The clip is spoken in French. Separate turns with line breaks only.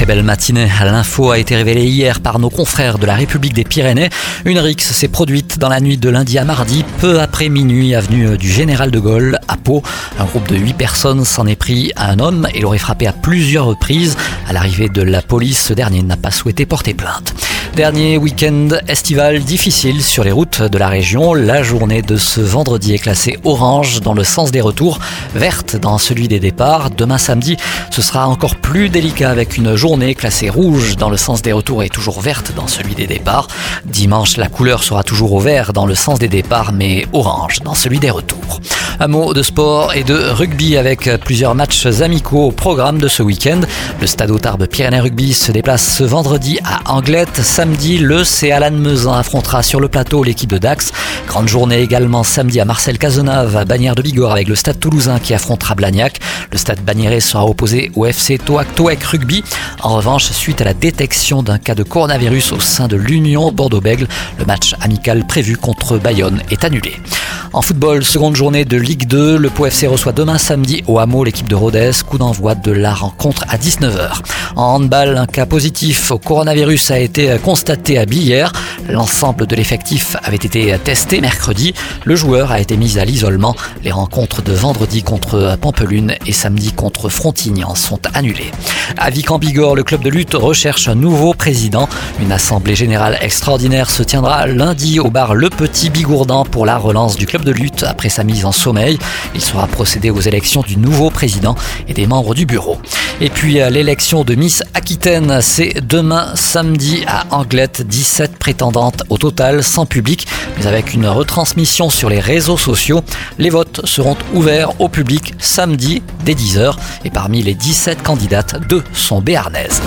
Très belle matinée. L'info a été révélée hier par nos confrères de la République des Pyrénées. Une rixe s'est produite dans la nuit de lundi à mardi, peu après minuit, avenue du Général de Gaulle, à Pau. Un groupe de 8 personnes s'en est pris à un homme et l'aurait frappé à plusieurs reprises. À l'arrivée de la police, ce dernier n'a pas souhaité porter plainte. Dernier week-end estival difficile sur les routes de la région. La journée de ce vendredi est classée orange dans le sens des retours, verte dans celui des départs. Demain samedi, ce sera encore plus délicat avec une journée classée rouge dans le sens des retours et toujours verte dans celui des départs. Dimanche, la couleur sera toujours au vert dans le sens des départs mais orange dans celui des retours. Un mot de sport et de rugby avec plusieurs matchs amicaux au programme de ce week-end. Le stade Tarbes Pyrénées Rugby se déplace ce vendredi à Anglette. Samedi, le. Alan Mezin affrontera sur le plateau l'équipe de Dax. Grande journée également samedi à Marcel Cazenave à Bagnères de Bigorre avec le stade toulousain qui affrontera Blagnac. Le stade Bagnéret sera opposé au FC Toac Toac Rugby. En revanche, suite à la détection d'un cas de coronavirus au sein de l'Union Bordeaux-Bègle, le match amical prévu contre Bayonne est annulé. En football, seconde journée de Ligue 2, le Pau FC reçoit demain samedi au Hameau l'équipe de Rodez, coup d'envoi de la rencontre à 19h. En handball, un cas positif au coronavirus a été constaté à Billère. L'ensemble de l'effectif avait été testé mercredi. Le joueur a été mis à l'isolement. Les rencontres de vendredi contre Pampelune et samedi contre Frontignan sont annulées. À Vic-en-Bigorre, le club de lutte recherche un nouveau président. Une assemblée générale extraordinaire se tiendra lundi au bar Le Petit Bigourdan pour la relance du de lutte après sa mise en sommeil. Il sera procédé aux élections du nouveau président et des membres du bureau. Et puis l'élection de Miss Aquitaine, c'est demain samedi à Anglette. 17 prétendantes au total, sans public, mais avec une retransmission sur les réseaux sociaux. Les votes seront ouverts au public samedi dès 10h. Et parmi les 17 candidates, deux sont béarnaises.